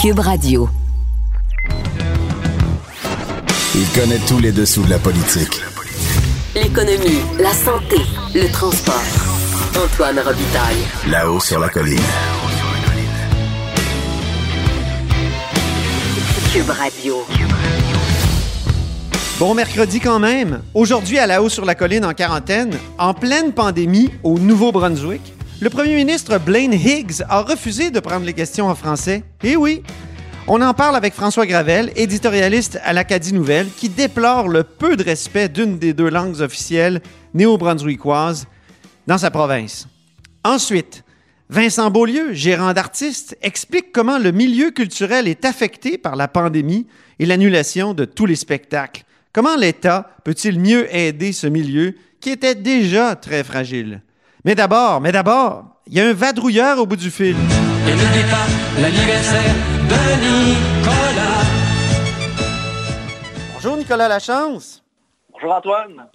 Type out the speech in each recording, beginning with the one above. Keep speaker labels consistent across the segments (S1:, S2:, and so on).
S1: Cube Radio.
S2: Il connaît tous les dessous de la politique.
S1: L'économie, la santé, le transport. Antoine Robitaille.
S2: Là-haut sur la colline.
S1: Cube Radio.
S3: Bon mercredi quand même. Aujourd'hui, à la haut sur la colline en quarantaine, en pleine pandémie au Nouveau-Brunswick, le premier ministre Blaine Higgs a refusé de prendre les questions en français. Eh oui! On en parle avec François Gravel, éditorialiste à l'Acadie Nouvelle, qui déplore le peu de respect d'une des deux langues officielles néo-brunswickoises dans sa province. Ensuite, Vincent Beaulieu, gérant d'artistes, explique comment le milieu culturel est affecté par la pandémie et l'annulation de tous les spectacles. Comment l'État peut-il mieux aider ce milieu qui était déjà très fragile? Mais d'abord, mais d'abord, il y a un vadrouilleur au bout du fil.
S4: Et n'oublie pas l'anniversaire de Nicolas.
S3: Bonjour Nicolas Lachance,
S5: Bonjour Antoine.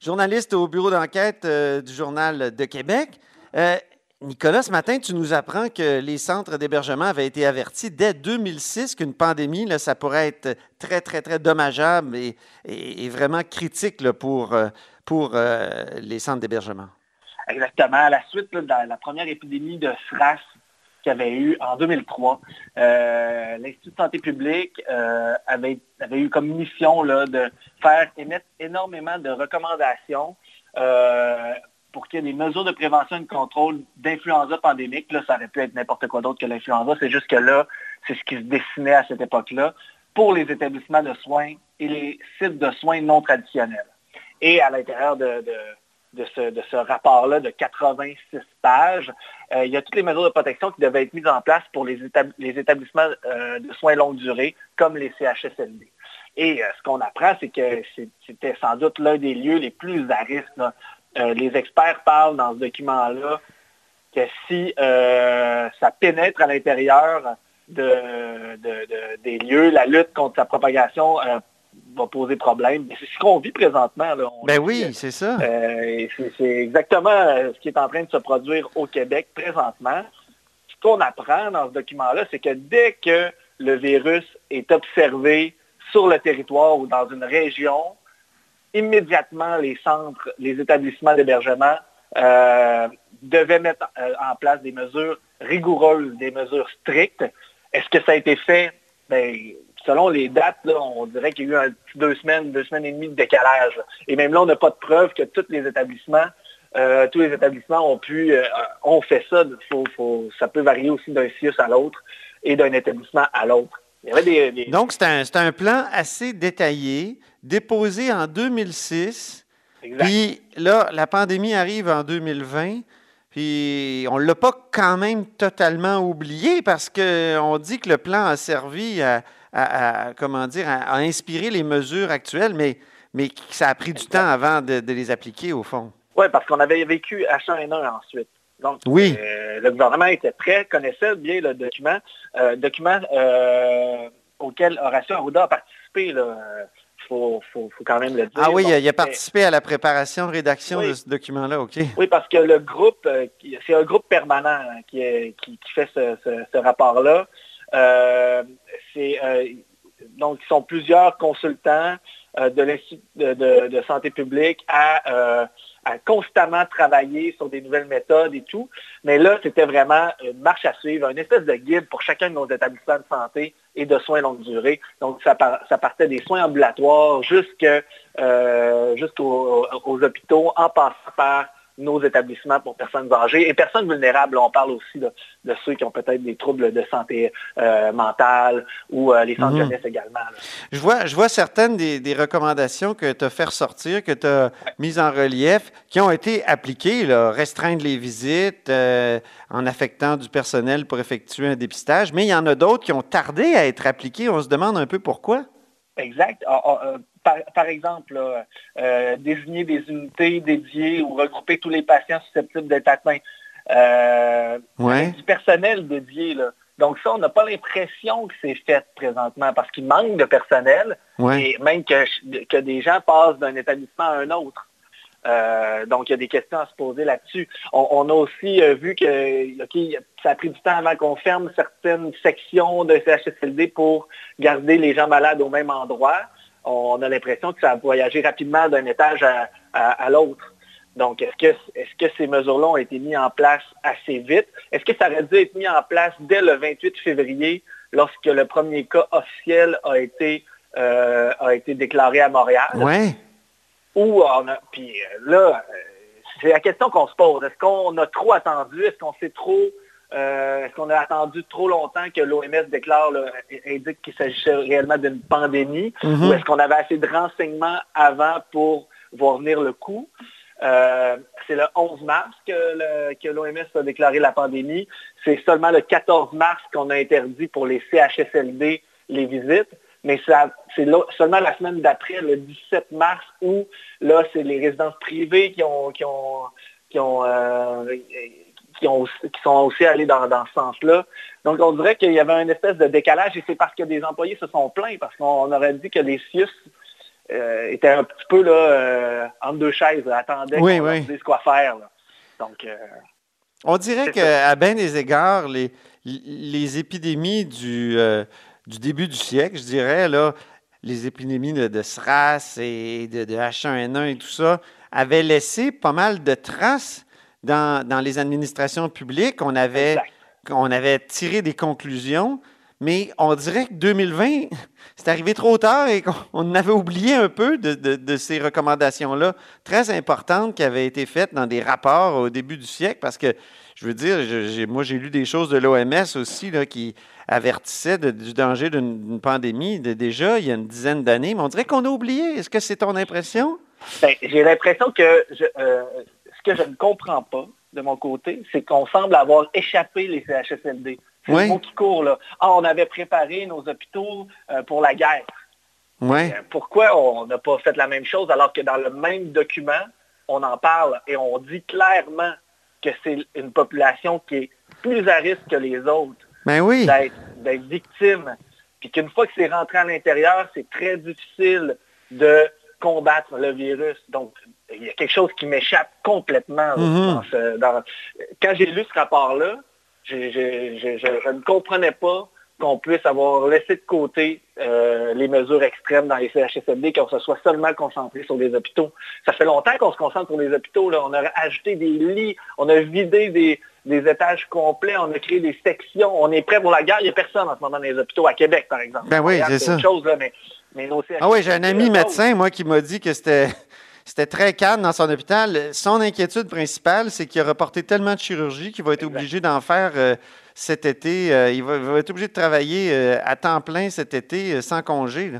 S3: journaliste au bureau d'enquête euh, du Journal de Québec. Euh, Nicolas, ce matin, tu nous apprends que les centres d'hébergement avaient été avertis dès 2006 qu'une pandémie, là, ça pourrait être très, très, très dommageable et, et- et vraiment critique là, pour, euh, pour euh, les centres d'hébergement.
S5: Exactement. À la suite de la, première épidémie de SRAS qu'il y avait eu en 2003, euh, l'Institut de santé publique euh, avait, eu comme mission là, de faire émettre énormément de recommandations euh, pour qu'il y ait des mesures de prévention et de contrôle d'influenza pandémique. Là, ça aurait pu être n'importe quoi d'autre que l'influenza. C'est juste que là, c'est ce qui se dessinait à cette époque-là pour les établissements de soins et les sites de soins non traditionnels. Et à l'intérieur de- de ce, rapport-là de 86 pages, euh, il y a toutes les mesures de protection qui devaient être mises en place pour les, étab- les établissements euh, de soins longue durée, comme les CHSLD. Et euh, ce qu'on apprend, c'est que c'était sans doute l'un des lieux les plus à risque. les experts parlent dans ce document-là que si ça pénètre à l'intérieur de, de- de- des lieux, la lutte contre sa propagation va poser problème. C'est ce qu'on vit présentement. là. On
S3: Ben oui, c'est ça.
S5: euh, c'est exactement euh, ce qui est en train de se produire au Québec présentement. Ce qu'on apprend dans ce document-là, c'est que dès que le virus est observé sur le territoire ou dans une région, immédiatement les centres, les établissements d'hébergement euh, devaient mettre euh, en place des mesures rigoureuses, des mesures strictes. Est-ce que ça a été fait? Ben, selon les dates, là, on dirait qu'il y a eu un deux semaines, deux semaines et demie de décalage. Et même là, on n'a pas de preuve que tous les établissements, euh, tous les établissements ont pu, euh, ont fait ça. Faut- faut- ça peut varier aussi d'un CIUS à l'autre et d'un établissement à l'autre. Des, des-
S3: Donc, c'est un, plan assez détaillé, déposé en 2006.
S5: exact.
S3: Puis là, la pandémie arrive en 2020. Puis on ne l'a pas quand même totalement oublié parce qu'on dit que le plan a servi à, à- à- comment dire, à, à inspirer les mesures actuelles, mais, mais ça a pris du temps avant de, de les appliquer au fond.
S5: Oui, parce qu'on avait vécu H1N1 ensuite. Donc,
S3: Oui.
S5: euh, le gouvernement était prêt, connaissait bien le document, euh, document euh, auquel Horacio Arruda a participé. Il faut, faut- faut quand même le dire.
S3: Ah oui,
S5: Bon,
S3: il a, il a
S5: mais-
S3: participé à la préparation, rédaction
S5: Oui.
S3: de ce document-là, OK.
S5: Oui, parce que le groupe, c'est un groupe permanent hein, qui, est- qui- qui fait ce, ce- ce rapport-là. Euh, euh, donc, ils sont plusieurs consultants euh, de l'Institut de, santé publique à, constamment travailler sur des nouvelles méthodes et tout. Mais là, c'était vraiment une marche à suivre, une espèce de guide pour chacun de nos établissements de santé et de soins longue durée. Donc, ça, par- ça partait des soins ambulatoires jusqu'aux aux hôpitaux, en passant par nos établissements pour personnes âgées et personnes vulnérables. On parle aussi de, de ceux qui ont peut-être des troubles de santé euh, mentale ou euh, les centres
S3: Mhm.
S5: jeunesse également. là.
S3: Je vois, je vois certaines des, des recommandations que tu as fait ressortir, que tu as mises en relief, qui ont été appliquées, là, restreindre les visites euh, en affectant du personnel pour effectuer un dépistage, mais il y en a d'autres qui ont tardé à être appliquées. On se demande un peu pourquoi.
S5: Exact. Par, par exemple, là, euh, désigner des unités dédiées ou regrouper tous les patients susceptibles d'être atteints. Euh,
S3: Ouais.
S5: du personnel dédié. Là. Donc ça, on n'a pas l'impression que c'est fait présentement parce qu'il manque de personnel
S3: Ouais.
S5: et même que, que des gens passent d'un établissement à un autre. Euh, donc, il y a des questions à se poser là-dessus. On, a aussi euh, vu que ça a pris du temps avant qu'on ferme certaines sections de CHSLD pour garder les gens malades au même endroit. On a l'impression que ça a voyagé rapidement d'un étage à, l'autre. Donc, est-ce que, ces mesures-là ont été mises en place assez vite? Est-ce que ça aurait dû être mis en place dès le 28 février lorsque le premier cas officiel a été, euh, a été déclaré à Montréal?
S3: Oui.
S5: Ou on a, puis euh, là, euh, c'est la question qu'on se pose. Est-ce qu'on a trop attendu? Est-ce qu'on sait trop est-ce qu'on a attendu trop longtemps que l'OMS déclare, indique qu'il s'agissait réellement d'une pandémie? Mm-hmm. Ou est-ce qu'on avait assez de renseignements avant pour voir venir le coup? c'est le 11 mars que l'OMS a déclaré la pandémie. C'est seulement le 14 mars qu'on a interdit pour les CHSLD les visites mais c'est seulement la semaine d'après, le 17 mars, où là, c'est les résidences privées qui ont qui ont qui ont, euh, qui, ont qui sont aussi allés dans, ce sens-là. Donc on dirait qu'il y avait une espèce de décalage et c'est parce que des employés se sont plaints, parce qu'on aurait dit que les CIUS euh, étaient un petit peu là euh, entre deux chaises, attendaient qu'on oui. dise quoi faire. Donc
S3: on dirait qu'à bien des égards, les, les épidémies du du début du siècle, je dirais, là, les épidémies de, SRAS et de, H1N1 et tout ça avaient laissé pas mal de traces dans, les administrations publiques. On avait, on avait tiré des conclusions, mais on dirait que 2020, c'est arrivé trop tard et qu'on avait oublié un peu de, de ces recommandations-là très importantes qui avaient été faites dans des rapports au début du siècle parce que je veux dire, moi, j'ai lu des choses de l'OMS aussi là, qui avertissaient du danger d'une pandémie déjà il y a une dizaine d'années, mais on dirait qu'on a oublié. Est-ce que c'est ton impression?
S5: Ben, j'ai l'impression que euh, que je ne comprends pas de mon côté, c'est qu'on semble avoir échappé les CHSLD. C'est le mot qui court là. Ah, on avait préparé nos hôpitaux euh, pour la guerre.
S3: Euh,
S5: pourquoi on n'a pas fait la même chose alors que dans le même document, on en parle et on dit clairement que c'est une population qui est plus à risque que les autres
S3: ben oui.
S5: d'être victime. Puis qu'une fois que c'est rentré à l'intérieur, c'est très difficile de combattre le virus. Donc, il y a quelque chose qui m'échappe complètement. Mm-hmm. Quand j'ai lu ce rapport-là, je, ne comprenais pas qu'on puisse avoir laissé de côté euh, les mesures extrêmes dans les CHSLD, qu'on se soit seulement concentré sur les hôpitaux. Ça fait longtemps qu'on se concentre sur les hôpitaux. Là. On a ajouté des lits, on a vidé des, étages complets, on a créé des sections. On est prêt pour la guerre. Il n'y a personne en ce moment dans les hôpitaux, à Québec, par exemple.
S3: Ben oui, c'est ça.
S5: Chose, là, mais,
S3: ah oui, j'ai un ami médecin, moi, qui m'a dit que c'était c'était très calme dans son hôpital. Son inquiétude principale, c'est qu'il a reporté tellement de chirurgie qu'il va être obligé d'en faire euh, cet été. Euh, il, va, être obligé de travailler euh, à temps plein cet été sans congé.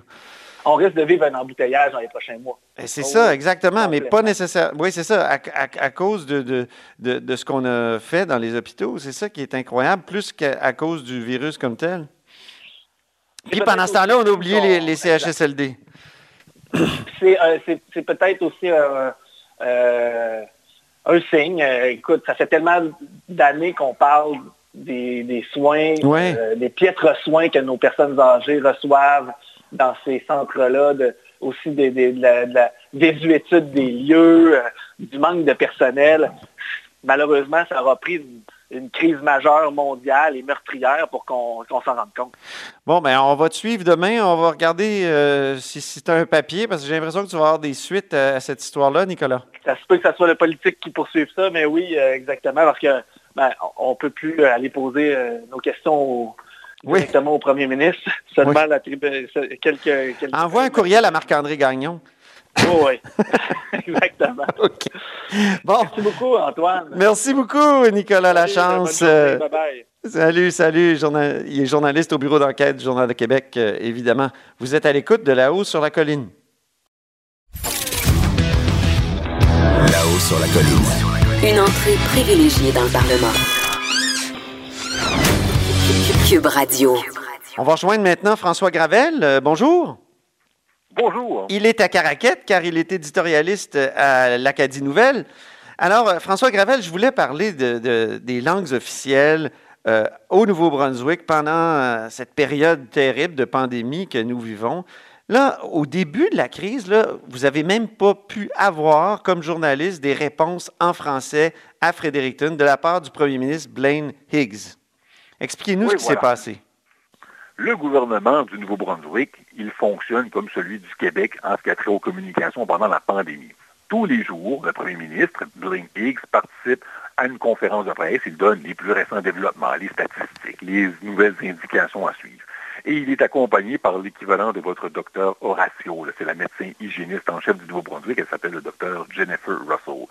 S5: On risque de vivre un embouteillage dans les prochains mois.
S3: C'est ça, exactement, mais pas nécessairement. Oui, c'est ça, à, cause de, de, ce qu'on a fait dans les hôpitaux. C'est ça qui est incroyable, plus qu'à cause du virus comme tel. Puis pendant ce temps-là, on a oublié les, les CHSLD.
S5: c'est peut-être aussi euh, un signe. Euh, écoute, ça fait tellement d'années qu'on parle des, soins, des piètres soins que nos personnes âgées reçoivent dans ces centres-là, aussi des, de, la, désuétude des lieux, du manque de personnel. Malheureusement, ça aura pris une crise majeure mondiale et meurtrière pour qu'on s'en rende compte.
S3: Bon, ben on va te suivre demain. On va regarder euh, si, c'est un papier, parce que j'ai l'impression que tu vas avoir des suites à, cette histoire-là, Nicolas.
S5: Ça se peut que ce soit le politique qui poursuive ça, mais oui, euh, exactement, parce que ben, on ne peut plus aller poser euh, nos questions directement au premier ministre, seulement la quelques, quelques...
S3: Envoie un courriel à Marc-André Gagnon.
S5: Oh oui, exactement. Bon. Merci beaucoup, Antoine.
S3: Merci beaucoup, Nicolas Lachance.
S5: Bye bye.
S3: Salut, salut. Il est journaliste au bureau d'enquête du Journal de Québec, euh, évidemment. Vous êtes à l'écoute de là-haut sur la colline.
S2: Là-haut sur la colline.
S1: Une entrée privilégiée dans le Parlement. Cube Radio.
S3: On va rejoindre maintenant François Gravel. Euh, bonjour.
S5: Bonjour.
S3: Il est à Caraquette car il est éditorialiste à l'Acadie Nouvelle. Alors, euh, François Gravel, je voulais parler de, des langues officielles euh, au Nouveau-Brunswick pendant euh, cette période terrible de pandémie que nous vivons. Là, au début de la crise, là, vous n'avez même pas pu avoir, comme journaliste, des réponses en français à Fredericton de la part du premier ministre Blaine Higgs. Expliquez-nous
S6: Oui,
S3: ce qui s'est passé.
S6: Le gouvernement du Nouveau-Brunswick, il fonctionne comme celui du Québec en ce qui a trait aux communications pendant la pandémie. Tous les jours, le premier ministre, Blaine Higgs, participe à une conférence de presse. Il donne les plus récents développements, les statistiques, les nouvelles indications à suivre. Et il est accompagné par l'équivalent de votre docteur Horatio. C'est la médecin hygiéniste en chef du Nouveau-Brunswick. Elle s'appelle le docteur Jennifer Russell.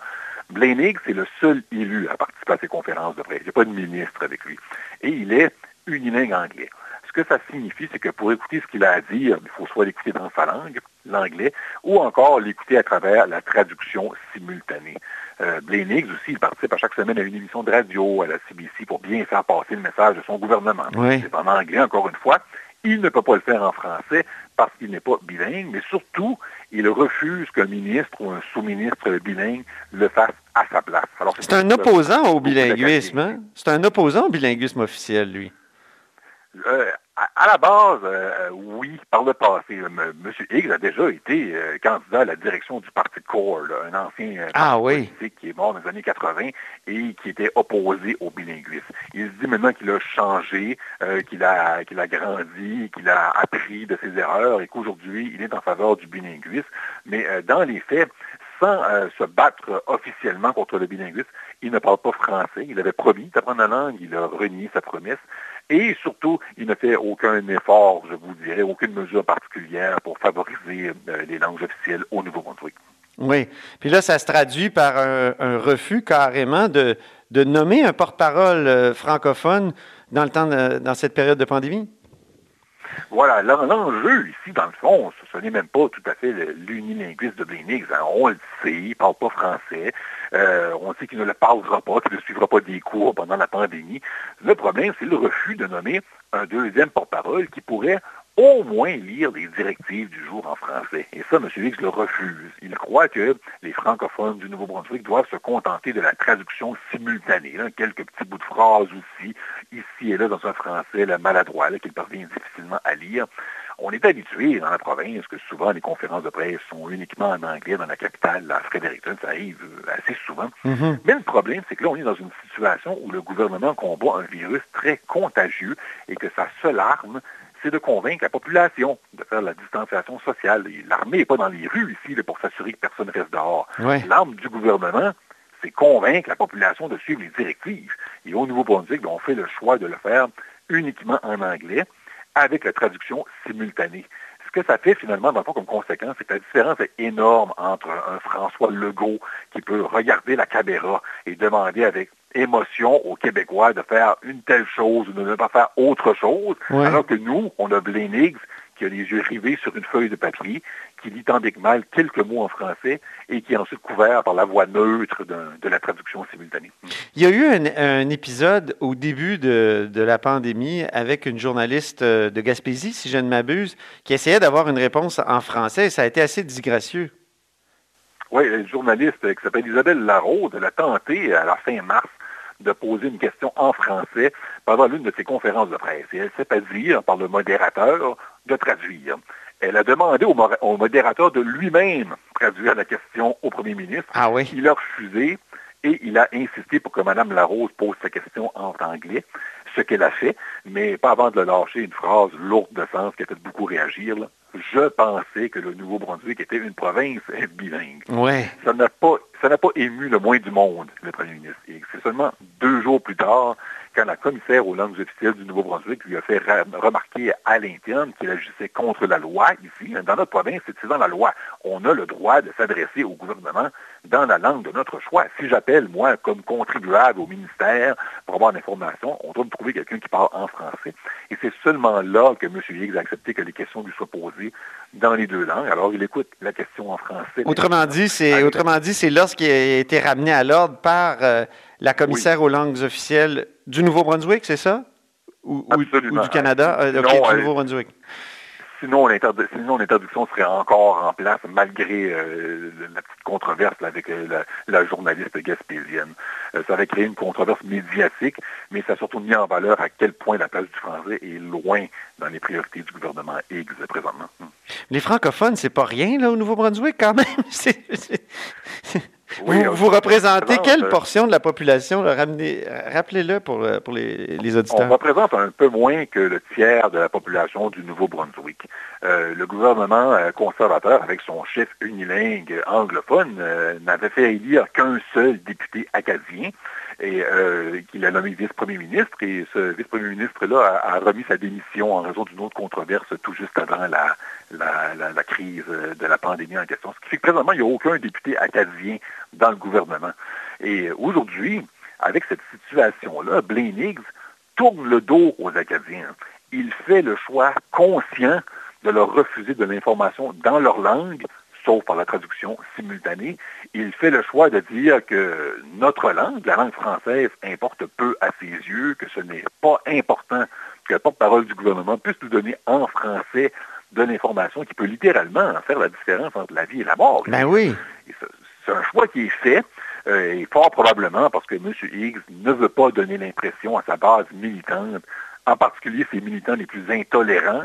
S6: Blaine Higgs, c'est le seul élu à participer à ces conférences de presse. Il n'y a pas de ministre avec lui. Et il est unilingue anglais. Ce que ça signifie, c'est que pour écouter ce qu'il a à dire, il faut soit l'écouter dans sa langue, l'anglais, ou encore l'écouter à travers la traduction simultanée. Euh, Blaine Higgs aussi, il participe à chaque semaine à une émission de radio à la CBC pour bien faire passer le message de son gouvernement.
S3: Oui.
S6: C'est en anglais, encore une fois. Il ne peut pas le faire en français parce qu'il n'est pas bilingue, mais surtout, il refuse qu'un ministre ou un sous-ministre bilingue le fasse à sa place.
S3: C'est un opposant au bilinguisme. hein? C'est un opposant au bilinguisme officiel, lui.
S6: Euh, à, à la base, euh, oui, par le passé. euh, M. Higgs a déjà été euh, candidat à la direction du Parti Core, là, un ancien euh,
S3: Ah oui.
S6: politique qui est mort dans les années 80 et qui était opposé au bilinguisme. Il se dit maintenant qu'il a changé, qu'il a, qu'il a grandi, qu'il a appris de ses erreurs et qu'aujourd'hui, il est en faveur du bilinguisme. Mais dans les faits, sans euh, se battre officiellement contre le bilinguisme, il ne parle pas français. Il avait promis d'apprendre la langue, il a renié sa promesse. Et surtout, il ne fait aucun effort, je vous dirais, aucune mesure particulière pour favoriser euh, les langues officielles au Nouveau-Brunswick.
S3: Oui. Puis là, ça se traduit par un, refus carrément de, de nommer un porte-parole euh, francophone dans, le temps de- dans cette période de pandémie?
S6: Voilà, l'en- l'enjeu ici, dans le fond, ce, n'est même pas tout à fait l'unilinguisme de Higgs. hein. On le sait, il ne parle pas français. Euh, on sait qu'il ne le parlera pas, qu'il ne suivra pas des cours pendant la pandémie. Le problème, c'est le refus de nommer un deuxième porte-parole qui pourrait au moins lire les directives du jour en français. Et ça, M. Higgs le refuse. Il croit que les francophones du Nouveau-Brunswick doivent se contenter de la traduction simultanée. là. quelques petits bouts de phrases aussi, ici et là, dans un français là, maladroit, qu'il parvient difficilement à lire. On est habitué dans la province que souvent les conférences de presse sont uniquement en anglais dans la capitale, à Fredericton, ça arrive euh, assez souvent. Mais le problème, c'est que là, on est dans une situation où le gouvernement combat un virus très contagieux et que sa seule arme, c'est de convaincre la population de faire la distanciation sociale. Et L'armée n'est pas dans les rues ici pour s'assurer que personne reste dehors.
S3: Ouais.
S6: L'arme du gouvernement, c'est convaincre la population de suivre les directives. Et au Nouveau-Brunswick, ben, on fait le choix de le faire uniquement en anglais avec la traduction simultanée. Ce que ça fait finalement, dans le fond, comme conséquence, c'est que la différence est énorme entre un François Legault qui peut regarder la caméra et demander avec émotion aux Québécois de faire une telle chose ou de ne pas faire autre chose,
S3: Ouais.
S6: alors que nous, on a Blaine Higgs qui a les yeux rivés sur une feuille de papier, qui lit tant bien que mal quelques mots en français et qui est ensuite couvert par la voix neutre de la traduction simultanée.
S3: Il y a eu un, un épisode au début de, de la pandémie avec une journaliste euh, de Gaspésie, si je ne m'abuse, qui essayait d'avoir une réponse en français et ça a été assez disgracieux.
S6: Oui, une journaliste qui s'appelle Isabelle Larose, elle a tenté à la fin mars de poser une question en français pendant l'une de ses conférences de presse. Et elle s'est pas dire par le modérateur de traduire. Elle a demandé au, mo- au modérateur de lui-même traduire la question au premier ministre.
S3: Ah oui?
S6: Il a refusé et il a insisté pour que Mme Larose pose sa question en anglais, ce qu'elle a fait, mais pas avant de le lâcher une phrase lourde de sens qui a fait beaucoup réagir. là. Je pensais que le Nouveau-Brunswick était une province bilingue
S3: Ouais.
S6: ça n'a pas, ça n'a pas ému le moins du monde, le premier ministre. Et c'est seulement deux jours plus tard, quand la commissaire aux langues officielles du Nouveau-Brunswick lui a fait remarquer à l'interne qu'il agissait contre la loi ici. Dans notre province, c'est dans la loi. On a le droit de s'adresser au gouvernement dans la langue de notre choix. Si j'appelle, moi, comme contribuable au ministère pour avoir l'information, on doit me trouver quelqu'un qui parle en français. Et c'est seulement là que M. Higgs a accepté que les questions lui soient posées dans les deux langues. Alors, il écoute la question en français.
S3: Autrement dit, c'est
S6: Avec-
S3: autrement dit, c'est lorsqu'il a été ramené à l'ordre par euh, la commissaire aux langues officielles du Nouveau-Brunswick, c'est ça? Ou, ou- ou
S6: Absolument.
S3: du Canada? Euh,
S6: Non,
S3: du
S6: elle-
S3: Nouveau-Brunswick.
S6: Sinon, l'interdiction serait encore en place malgré euh, la petite controverse avec euh, la, journaliste gaspésienne. Euh, ça aurait créé une controverse médiatique, mais ça a surtout mis en valeur à quel point la place du français est loin dans les priorités du gouvernement Higgs présentement.
S3: Les francophones, c'est pas rien là, au Nouveau-Brunswick quand même. vous, représentez quelle portion de la population? Rappelez-le pour, pour les, les, auditeurs.
S6: On représente un peu moins que le tiers de la population du Nouveau-Brunswick. Euh, le gouvernement euh, conservateur, avec son chef unilingue anglophone, euh, n'avait fait élire qu'un seul député acadien et qu'il a nommé vice-premier ministre. Et ce vice-premier ministre-là a, remis sa démission en raison d'une autre controverse tout juste avant la, la, crise de la pandémie en question. Ce qui fait que présentement, il n'y a aucun député acadien dans le gouvernement. Et aujourd'hui, avec cette situation-là, Blaine Higgs tourne le dos aux Acadiens. Il fait le choix conscient de leur refuser de l'information dans leur langue, sauf par la traduction simultanée. Il fait le choix de dire que notre langue, la langue française, importe peu à ses yeux, que ce n'est pas important que le porte-parole du gouvernement puisse nous donner en français de l'information qui peut littéralement faire la différence entre la vie et la mort.
S3: Ben oui.
S6: C'est un choix qui est fait, euh, et fort probablement parce que M. Higgs ne veut pas donner l'impression à sa base militante en particulier ces militants les plus intolérants,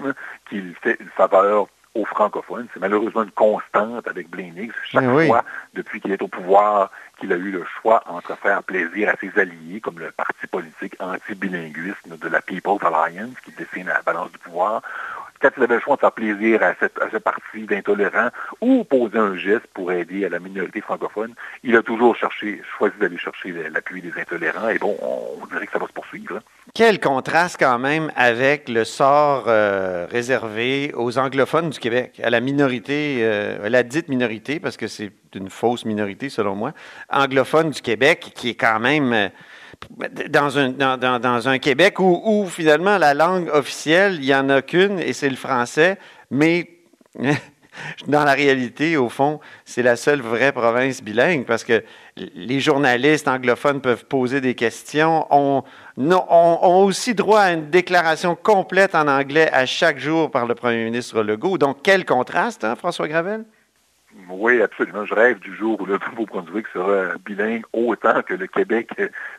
S6: qu'il fait une faveur aux francophones. C'est malheureusement une constante avec Higgs. Chaque fois, depuis qu'il est au pouvoir, qu'il a eu le choix entre faire plaisir à ses alliés, comme le parti politique anti-bilinguisme de la People's Alliance, qui dessine la balance du pouvoir, quand il avait le choix de faire plaisir à, cette, à ce parti d'intolérants ou poser un geste pour aider à la minorité francophone, il a toujours cherché, choisi d'aller chercher l'appui des intolérants. Et bon, on, dirait que ça va se poursuivre. Hein.
S3: Quel contraste quand même avec le sort euh, réservé aux anglophones du Québec, à la minorité, euh, à la dite minorité, parce que c'est une fausse minorité selon moi, anglophone du Québec, qui est quand même... Euh, dans un, dans, un Québec où, finalement la langue officielle, il n'y en a qu'une et c'est le français, mais dans la réalité, au fond, c'est la seule vraie province bilingue parce que les journalistes anglophones peuvent poser des questions, ont, ont aussi droit à une déclaration complète en anglais à chaque jour par le premier ministre Legault. Donc, quel contraste, hein, François Gravel?
S6: Oui, absolument. Je rêve du jour où le Nouveau-Brunswick sera bilingue autant que le Québec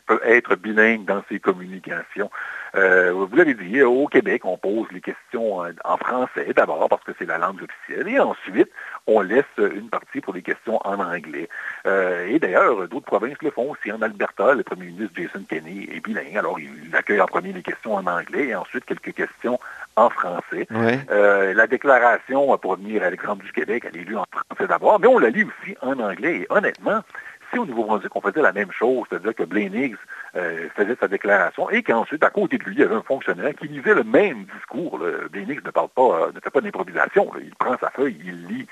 S6: peut être bilingue dans ses communications. Euh, vous l'avez dit, au Québec, on pose les questions en français d'abord parce que c'est la langue officielle et ensuite, on laisse une partie pour les questions en anglais. Euh, et d'ailleurs, d'autres provinces le font aussi. En Alberta, le premier ministre Jason Kenney est bilingue. Alors, il accueille en premier les questions en anglais et ensuite quelques questions en français. Euh, la déclaration, pour revenir à l'exemple du Québec, elle est lue en français d'abord, mais on la lit aussi en anglais. Et honnêtement, si au Nouveau-Brunswick, on faisait la même chose, c'est-à-dire que Blaine Higgs euh, faisait sa déclaration et qu'ensuite, à côté de lui, il y avait un fonctionnaire qui lisait le même discours. Higgs ne parle pas, ne fait pas d'improvisation. Il prend sa feuille, il lit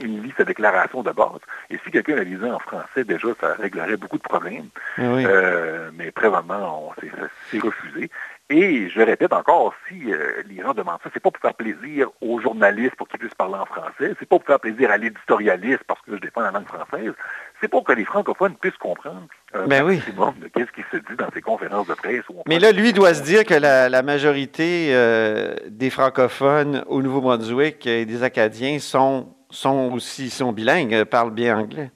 S6: il lit sa déclaration de base. Et si quelqu'un la lisait en français, déjà, ça réglerait beaucoup de problèmes. Euh, mais présentement, c'est refusé. Et je répète encore, si euh, les gens demandent ça, c'est pas pour faire plaisir aux journalistes pour qu'ils puissent parler en français, c'est pas pour faire plaisir à l'éditorialiste parce que je défends la langue française, c'est pour que les francophones puissent comprendre un
S3: ben
S6: de qu'est-ce qui se dit dans ces conférences de presse.
S3: Mais là, lui doit se dire que la, majorité euh, des francophones au Nouveau-Brunswick et des Acadiens sont, sont aussi sont bilingues, parlent bien anglais.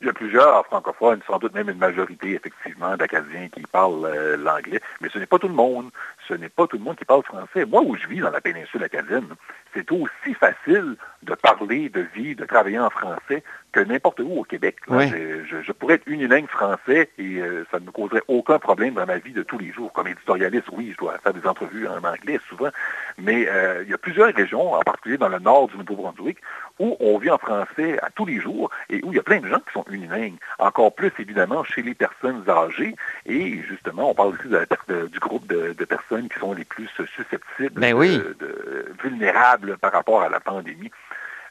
S6: Il y a plusieurs francophones, sans doute même une majorité, effectivement, d'Acadiens qui parlent euh, l'anglais, mais ce n'est pas tout le monde. Ce n'est pas tout le monde qui parle français. Moi, où je vis dans la péninsule acadienne, c'est aussi facile de parler, de vivre, de travailler en français que n'importe où au Québec. Je, pourrais être unilingue français et euh, ça ne me causerait aucun problème dans ma vie de tous les jours. Comme éditorialiste, oui, je dois faire des entrevues en anglais souvent, mais euh, il y a plusieurs régions, en particulier dans le nord du Nouveau-Brunswick, où on vit en français à tous les jours et où il y a plein de gens qui sont unilingues. Encore plus, évidemment, chez les personnes âgées. Et justement, on parle aussi du groupe de, personnes qui sont les plus susceptibles,
S3: ben
S6: de, vulnérables par rapport à la pandémie.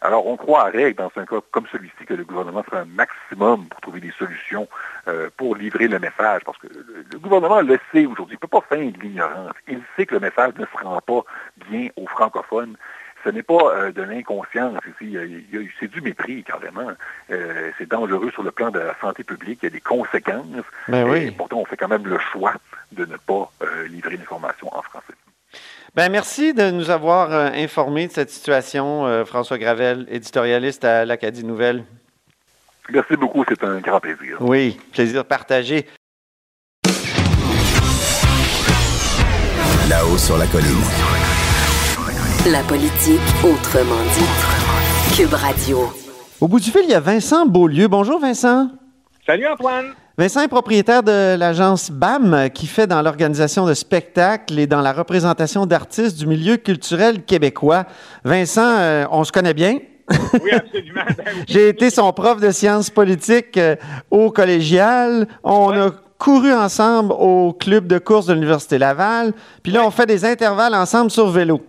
S6: Alors, on croirait, dans un cas comme celui-ci, que le gouvernement ferait un maximum pour trouver des solutions euh, pour livrer le message, parce que le, gouvernement le sait aujourd'hui, il ne peut pas de l'ignorance. Il sait que le message ne se rend pas bien aux francophones. Ce n'est pas euh, de l'inconscience ici, c'est du mépris carrément. Euh, c'est dangereux sur le plan de la santé publique, il y a des conséquences.
S3: Ben
S6: et pourtant, on fait quand même le choix de ne pas livrer l'information en français.
S3: Ben, merci de nous avoir euh, informés de cette situation, euh, François Gravel, éditorialiste à l'Acadie Nouvelle.
S6: Merci beaucoup, c'est un grand plaisir.
S3: Oui, plaisir partagé.
S2: Là-haut sur la colline.
S1: La politique autrement dit. Cube Radio.
S3: Au bout du fil, il y a Vincent Beaulieu. Bonjour, Vincent.
S7: Salut Antoine.
S3: Vincent est propriétaire de l'agence BAM qui fait dans l'organisation de spectacles et dans la représentation d'artistes du milieu culturel québécois. Vincent, euh, on se connaît bien?
S7: Oui, absolument. Ben oui.
S3: J'ai été son prof de sciences politiques euh, au collégial. On
S7: Ouais.
S3: a couru ensemble au club de course de l'Université Laval. Puis là, on fait des intervalles ensemble sur vélo.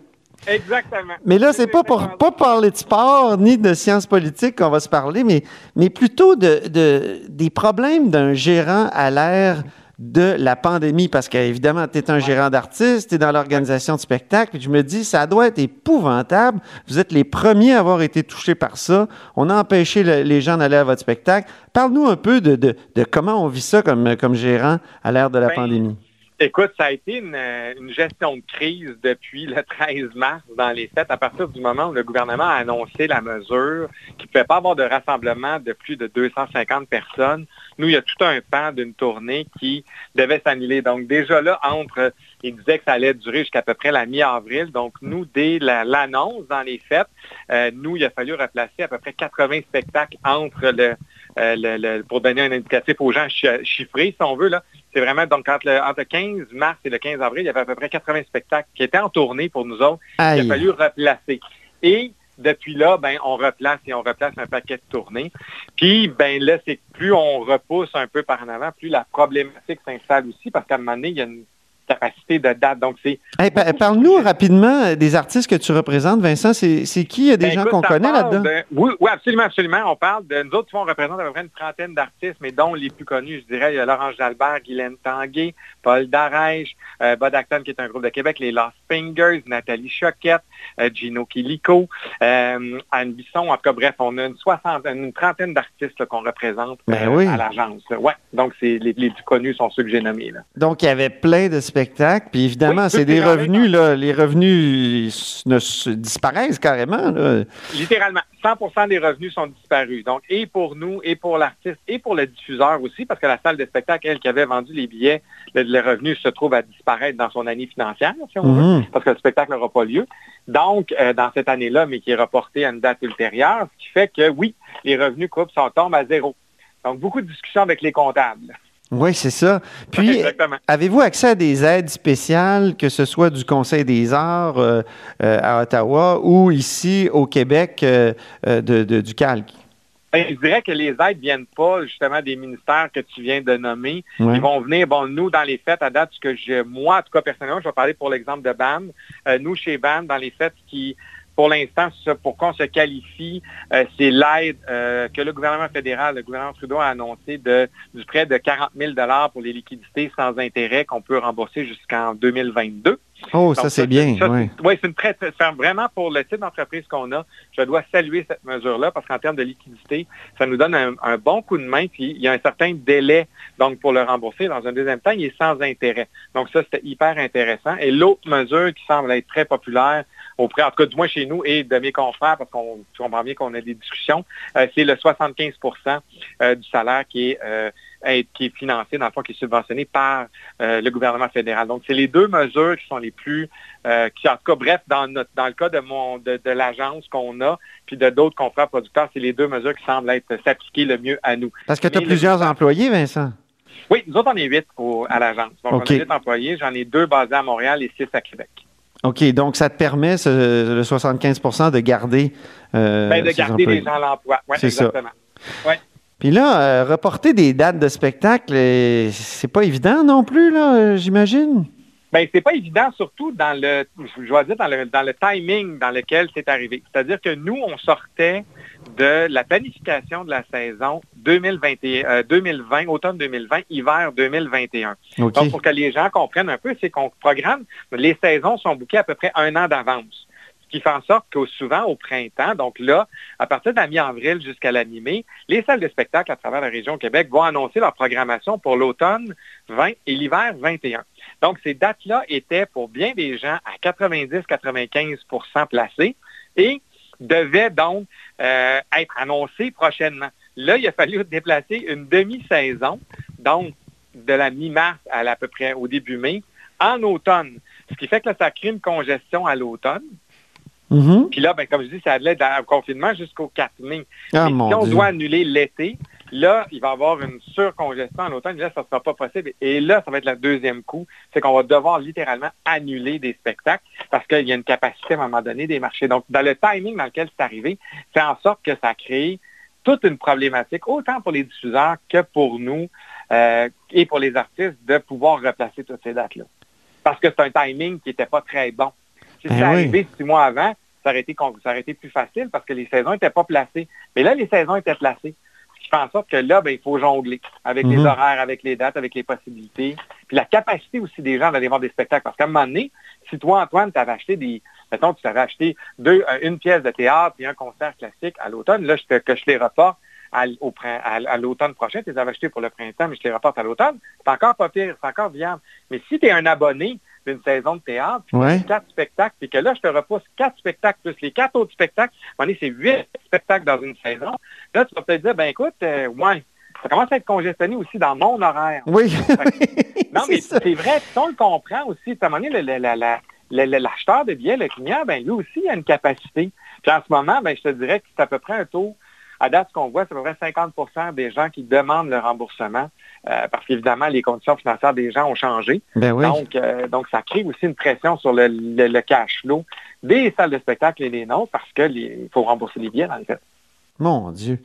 S7: Exactement.
S3: Mais là, c'est pas pour pas parler de sport ni de sciences politiques qu'on va se parler, mais, mais plutôt de, de- des problèmes d'un gérant à l'ère de la pandémie. Parce qu'évidemment, tu es un gérant d'artiste, tu es dans l'organisation de spectacles, puis je me dis, ça doit être épouvantable. Vous êtes les premiers à avoir été touchés par ça. On a empêché le- les gens d'aller à votre spectacle. Parle-nous un peu de, de- de comment on vit ça comme, comme gérant à l'ère de la
S7: Ben,
S3: pandémie.
S7: Écoute, ça a été une, euh, une gestion de crise depuis le 13 mars dans les fêtes, à partir du moment où le gouvernement a annoncé la mesure qu'il ne pouvait pas avoir de rassemblement de plus de 250 personnes. Nous, il y a tout un pan d'une tournée qui devait s'annuler. Donc déjà là, entre, il disait que ça allait durer jusqu'à peu près la mi-avril. Donc nous, dès la- l'annonce dans les fêtes, euh, nous, il a fallu replacer à peu près 80 spectacles entre le, le- le- pour donner un indicatif aux gens chi- chiffrés, si on veut. là. C'est vraiment, donc entre le, entre le 15 mars et le 15 avril, il y avait à peu près 80 spectacles qui étaient en tournée pour nous autres. Il a
S3: Aïe.
S7: fallu replacer. Et depuis là, ben, on replace et on replace un paquet de tournées. Puis, ben là, c'est que plus on repousse un peu par en avant, plus la problématique s'installe aussi, parce qu'à un moment donné, il y a une capacité de date. Donc, c'est
S3: Hey, pa- Parle-nous rapidement euh, des artistes que tu représentes, Vincent. C'est qui? Il y a des
S7: Ben,
S3: gens qu'on connaît là-dedans?
S7: de- oui, oui, absolument, absolument. On parle de nous autres, on représente à peu près une trentaine d'artistes, mais dont les plus connus, je dirais, il y a Laurence Jalbert, Guylaine Tanguay, Paul Darèche, euh, Bud Acton, qui est un groupe de Québec, les Lost Fingers, Nathalie Choquette, euh, Gino Kilico, euh, Anne Bisson. En tout cas, bref, on a une soixantaine, une trentaine d'artistes qu'on représente
S3: Ben oui.
S7: à l'agence. Ouais, donc les plus connus sont ceux que j'ai nommés. Là.
S3: Donc, il y avait plein de Puis évidemment,
S7: Oui,
S3: c'est des revenus, là. Les revenus ne se- disparaissent carrément, là.
S7: Littéralement, 100% des revenus sont disparus. Donc, et pour nous, et pour l'artiste, et pour le diffuseur aussi, parce que la salle de spectacle, elle, qui avait vendu les billets, le, le revenu se trouve à disparaître dans son année financière, si on veut,
S3: Mhm.
S7: parce que le spectacle n'aura pas lieu. Donc, euh, dans cette année-là, mais qui est reporté à une date ultérieure, ce qui fait que, oui, les revenus coupent sont tombent à zéro. Donc, beaucoup de discussions avec les comptables.
S3: Oui, c'est ça. Puis, avez-vous accès à des aides spéciales, que ce soit du Conseil des arts euh, euh, à Ottawa ou ici au Québec euh, de, de- du Calque?
S7: Ben, je dirais que les aides viennent pas justement des ministères que tu viens de nommer.
S3: Ouais.
S7: Ils vont venir, bon, nous, dans les fêtes, à date, ce que je, moi, en tout cas, personnellement, je vais parler pour l'exemple de BAM. Nous, chez BAM, dans les fêtes, qui, pour l'instant, pour qu'on se qualifie, euh, c'est l'aide euh, que le gouvernement fédéral, le gouvernement Trudeau a annoncé de, du prêt de 40 000 pour les liquidités sans intérêt qu'on peut rembourser jusqu'en 2022.
S3: Oh,
S7: Donc,
S3: ça, c'est bien. oui.
S7: c'est- Oui, c'est une très, vraiment pour le type d'entreprise qu'on a. Je dois saluer cette mesure-là parce qu'en termes de liquidité, ça nous donne un, un bon coup de main. Puis il y a un certain délai donc pour le rembourser. Dans un deuxième temps, il est sans intérêt. Donc ça, c'était hyper intéressant. Et l'autre mesure qui semble être très populaire auprès, en tout cas du moins chez nous et de mes confrères, parce qu'on comprend bien qu'on a des discussions, euh, c'est le 75% euh, du salaire qui est, euh, qui est financé, dans le fond, qui est subventionné par euh, le gouvernement fédéral. Donc, c'est les deux mesures qui sont les plus, qui, en tout cas, bref, dans, notre, dans le cas de, mon, de, de l'agence qu'on a, puis de d'autres confrères producteurs, c'est les deux mesures qui semblent être s'appliquer le mieux à nous.
S3: Parce que tu as
S7: Mais le-
S3: plusieurs employés, Vincent?
S7: Oui, nous autres, on est huit au- à l'agence. Donc, on a huit employés. J'en ai deux basés à Montréal et six à Québec.
S3: OK, donc ça te permet, ce- le 75 de garder. euh,
S7: Ben, de garder les gens à l'emploi. Oui,
S3: C'est ça.
S7: exactement.
S3: Puis là, euh, reporter des dates de spectacle, euh, c'est pas évident non plus, là, euh, j'imagine?
S7: Ben, c'est pas évident, surtout dans le, je dois dire, dans le, dans le timing dans lequel c'est arrivé. C'est-à-dire que nous, on sortait de la planification de la saison 2021, euh, 2020, automne 2020, hiver 2021.
S3: OK.
S7: Donc, pour que les gens comprennent un peu, c'est qu'on programme, les saisons sont bouquées à peu près un an d'avance. Qui fait en sorte que souvent au printemps, donc là, à partir de la mi-avril jusqu'à la mi-mai, les salles de spectacle à travers la région Québec vont annoncer leur programmation pour l'automne 20 et l'hiver 21. Donc, ces dates-là étaient pour bien des gens à 90-95% placés et devaient donc euh, être annoncées prochainement. Là, il a fallu déplacer une demi-saison, donc de la mi-mars à, à peu près au début mai, en automne. Ce qui fait que là, ça crée une congestion à l'automne.
S3: Mhm.
S7: Puis là, ben, comme je dis, ça allait dans le confinement jusqu'au 4 mai.
S3: Ah,
S7: si on
S3: Dieu.
S7: doit annuler l'été, là, il va y avoir une surcongestion en automne. Là, ça ne sera pas possible. Et là, ça va être le deuxième coup. C'est qu'on va devoir littéralement annuler des spectacles parce qu'il y a une capacité à un moment donné des marchés. Donc, dans le timing dans lequel c'est arrivé, c'est en sorte que ça crée toute une problématique, autant pour les diffuseurs que pour nous euh, et pour les artistes, de pouvoir replacer toutes ces dates-là. Parce que c'est un timing qui n'était pas très bon. Si
S3: Ben
S7: c'était
S3: oui.
S7: arrivé six mois avant, ça aurait, été, ça aurait été plus facile parce que les saisons n'étaient pas placées. Mais là, les saisons étaient placées. Ce qui fait en sorte que là, ben, il faut jongler avec les
S3: Mhm.
S7: horaires, avec les dates, avec les possibilités. Puis la capacité aussi des gens d'aller voir des spectacles. Parce qu'à un moment donné, si toi, Antoine, tu avais acheté des. Mettons, tu t'avais acheté deux, euh, une pièce de théâtre et un concert classique à l'automne, là, je te- que je les reporte à, à, l'automne prochain, tu les avais achetés pour le printemps, mais je les reporte à l'automne, c'est encore pas pire, c'est encore viable. Mais si tu es un abonné d'une saison de théâtre, puis
S3: Ouais.
S7: quatre spectacles, puis que là, je te repousse quatre spectacles plus les quatre autres spectacles, c'est huit spectacles dans une saison. Là, tu vas peut-être dire, ben écoute, euh, ouais, ça commence à être congestionné aussi dans mon horaire.
S3: Oui.
S7: Non, mais
S3: C'est
S7: vrai, puis on le comprend aussi. À un moment donné, l'acheteur de billets, le client, ben lui aussi, il a une capacité. Puis en ce moment, ben, je te dirais que c'est à peu près un taux, à date, ce qu'on voit, c'est à peu près 50% des gens qui demandent le remboursement, euh, parce qu'évidemment, les conditions financières des gens ont changé.
S3: Ben oui.
S7: Donc, euh, donc, ça crée aussi une pression sur le, le- le cash flow des salles de spectacle et des nôtres, parce qu'il faut rembourser les billets, dans les faits.
S3: Mon Dieu.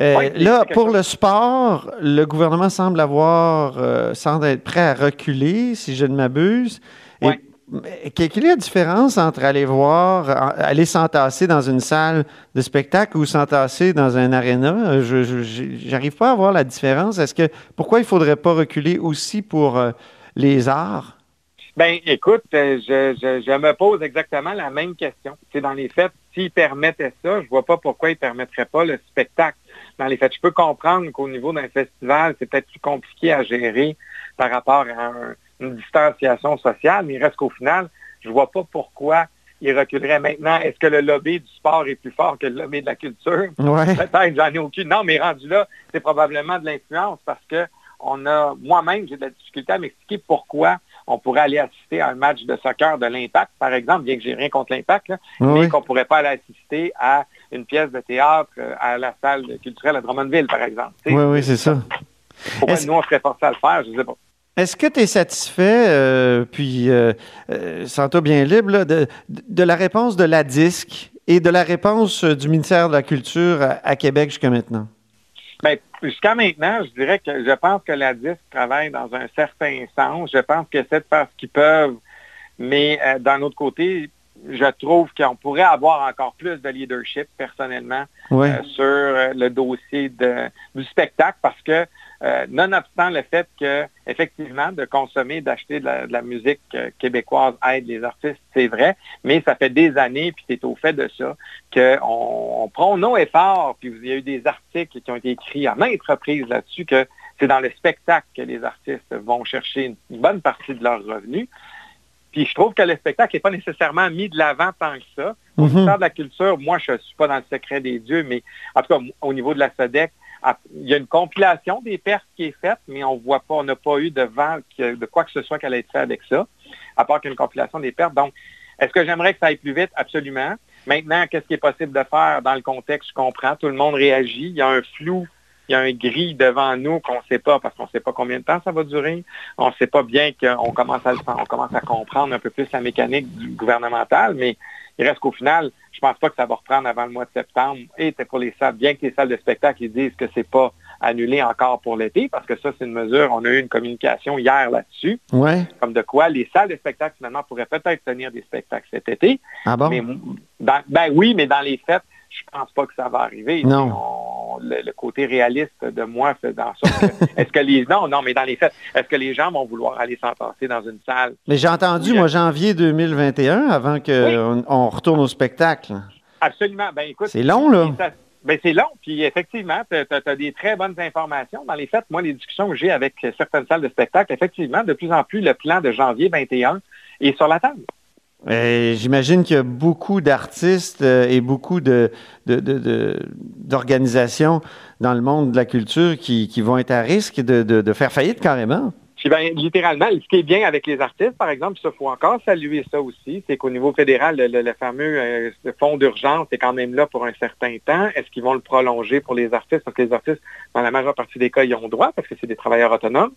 S3: Euh, là, pour
S7: chose.
S3: le sport, le gouvernement semble avoir, semble être prêt à reculer, si je ne m'abuse. Et-
S7: Ouais.
S3: Quelle est la différence entre aller voir, aller s'entasser dans une salle de spectacle ou s'entasser dans un aréna? Je j'arrive pas à voir la différence. Est-ce que pourquoi il faudrait pas reculer aussi pour euh, les arts?
S7: Ben, écoute, euh, je, je, je me pose exactement la même question. C'est dans les faits, s'ils permettaient ça, je vois pas pourquoi ils permettraient pas le spectacle. Dans les faits, je peux comprendre qu'au niveau d'un festival, c'est peut-être plus compliqué à gérer par rapport à un- une distanciation sociale, mais il reste qu'au final, je vois pas pourquoi ils reculeraient maintenant. Est-ce que le lobby du sport est plus fort que le lobby de la culture?
S3: Ouais.
S7: Peut-être, j'en ai aucune. Non, mais rendu là, c'est probablement de l'influence parce que on a, moi-même, j'ai de la difficulté à m'expliquer pourquoi on pourrait aller assister à un match de soccer de l'Impact, par exemple, bien que j'ai rien contre l'Impact, là, mais qu'on pourrait pas aller assister à une pièce de théâtre euh, à la salle culturelle à Drummondville, par exemple.
S3: Oui, oui, c'est ça.
S7: Pourquoi
S3: Est-ce-
S7: nous, on serait forcé à le faire, je sais pas.
S3: Est-ce que tu es satisfait, euh, puis euh, euh, sens-toi bien libre, là, de, de la réponse de la DISC et de la réponse du ministère de la Culture à, à Québec jusqu'à maintenant?
S7: Ben, jusqu'à maintenant, je dirais que je pense que la DISC travaille dans un certain sens. Je pense qu'ils essaient de faire ce qu'ils peuvent, mais d'un autre côté, je trouve qu'on pourrait avoir encore plus de leadership personnellement
S3: Oui.
S7: sur le dossier de- du spectacle parce que euh, nonobstant le fait que effectivement de consommer, d'acheter de la, de la musique euh, québécoise aide les artistes, c'est vrai, mais ça fait des années, puis c'est au fait de ça, qu'on on prend nos efforts, puis il y a eu des articles qui ont été écrits à maintes reprises là-dessus que c'est dans le spectacle que les artistes vont chercher une, bonne partie de leurs revenus. Puis je trouve que le spectacle n'est pas nécessairement mis de l'avant tant que ça. Au
S3: Mhm.
S7: ministère de la Culture, moi, je ne suis pas dans le secret des dieux, mais en tout cas, au niveau de la SEDEC, il y a une compilation des pertes qui est faite, mais on voit pas, on n'a pas eu de vent de quoi que ce soit qu'elle ait fait avec ça, à part qu'une compilation des pertes. Donc, est-ce que j'aimerais que ça aille plus vite? Absolument. Maintenant, qu'est-ce qui est possible de faire dans le contexte? Je comprends. Tout le monde réagit. Il y a un flou, il y a un gris devant nous qu'on ne sait pas parce qu'on ne sait pas combien de temps ça va durer. On ne sait pas bien qu'on commence à comprendre un peu plus la mécanique du gouvernemental, mais il reste qu'au final, je pense pas que ça va reprendre avant le mois de septembre. Et c'est pour les salles, bien que les salles de spectacle ils disent que c'est pas annulé encore pour l'été, parce que ça, c'est une mesure, on a eu une communication hier là-dessus, comme de quoi les salles de spectacle, finalement, pourraient peut-être tenir des spectacles cet été.
S3: Ah bon?
S7: Mais dans- ben oui, mais dans les faits, je pense pas que ça va arriver.
S3: Non.
S7: On, le, côté réaliste de moi fait dans que, est-ce que les, non, non, mais dans les faits, est-ce que les gens vont vouloir aller s'entasser dans une salle?
S3: Mais j'ai entendu, moi, janvier 2021, avant qu'on on retourne au spectacle.
S7: Absolument. Ben, écoute.
S3: C'est long, là.
S7: Ben, c'est long, puis effectivement, tu as, des très bonnes informations. Dans les faits, moi, les discussions que j'ai avec certaines salles de spectacle, effectivement, de plus en plus, le plan de janvier 21 est sur la table.
S3: J'imagine qu'il y a beaucoup d'artistes euh, et beaucoup d'organisations dans le monde de la culture qui, vont être à risque de faire faillite carrément.
S7: Ben, littéralement, ce qui est bien avec les artistes, par exemple, il faut encore saluer ça aussi, c'est qu'au niveau fédéral, le, fameux euh, fonds d'urgence est quand même là pour un certain temps. Est-ce qu'ils vont le prolonger pour les artistes? Parce que les artistes, dans la majeure partie des cas, ils ont droit parce que c'est des travailleurs autonomes.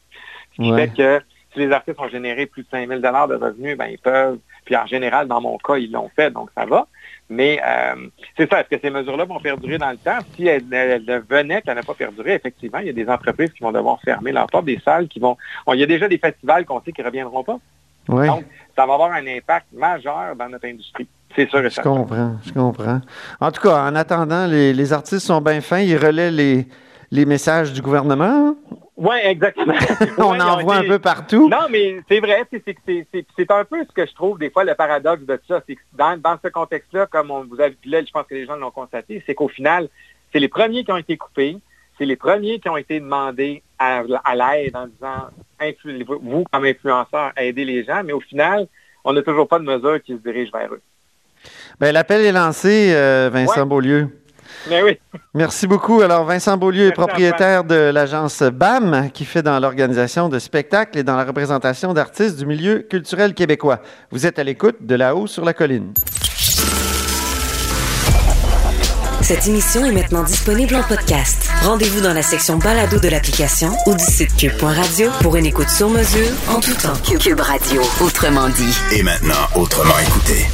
S7: Ce qui fait que si les artistes ont généré plus de 5 000 de revenus, ben, ils peuvent, puis en général, dans mon cas, ils l'ont fait, donc ça va. Mais euh, c'est ça, est-ce que ces mesures-là vont perdurer dans le temps? Si elles, venaient qu'elles n'aient pas perduré, effectivement, il y a des entreprises qui vont devoir fermer leurs portes, des salles qui vont... il y a déjà des festivals qu'on sait qui ne reviendront pas. Donc, ça va avoir un impact majeur dans notre industrie. C'est sûr et
S3: Je comprends, je comprends. En tout cas, en attendant, les, artistes sont bien fins, ils relaient les, les messages du gouvernement.
S7: Oui, exactement.
S3: on en voit un peu partout.
S7: Non, mais c'est vrai, c'est un peu ce que je trouve des fois le paradoxe de ça. C'est que dans, dans ce contexte-là, comme on vous a dit, là, je pense que les gens l'ont constaté, c'est qu'au final, c'est les premiers qui ont été coupés, c'est les premiers qui ont été demandés à, l'aide en disant, vous, comme influenceur, aidez les gens, mais au final, on n'a toujours pas de mesures qui se dirigent vers eux.
S3: Bien, l'appel est lancé, euh, Vincent Beaulieu. Merci beaucoup. Alors, Vincent Beaulieu est propriétaire de l'agence BAM qui fait dans l'organisation de spectacles et dans la représentation d'artistes du milieu culturel québécois. Vous êtes à l'écoute de là-haut sur la colline.
S1: Cette émission est maintenant disponible en podcast. Rendez-vous dans la section balado de l'application ou du site cube.radio pour une écoute sur mesure en tout temps. Cube Radio, autrement dit.
S2: Et maintenant, autrement écouté.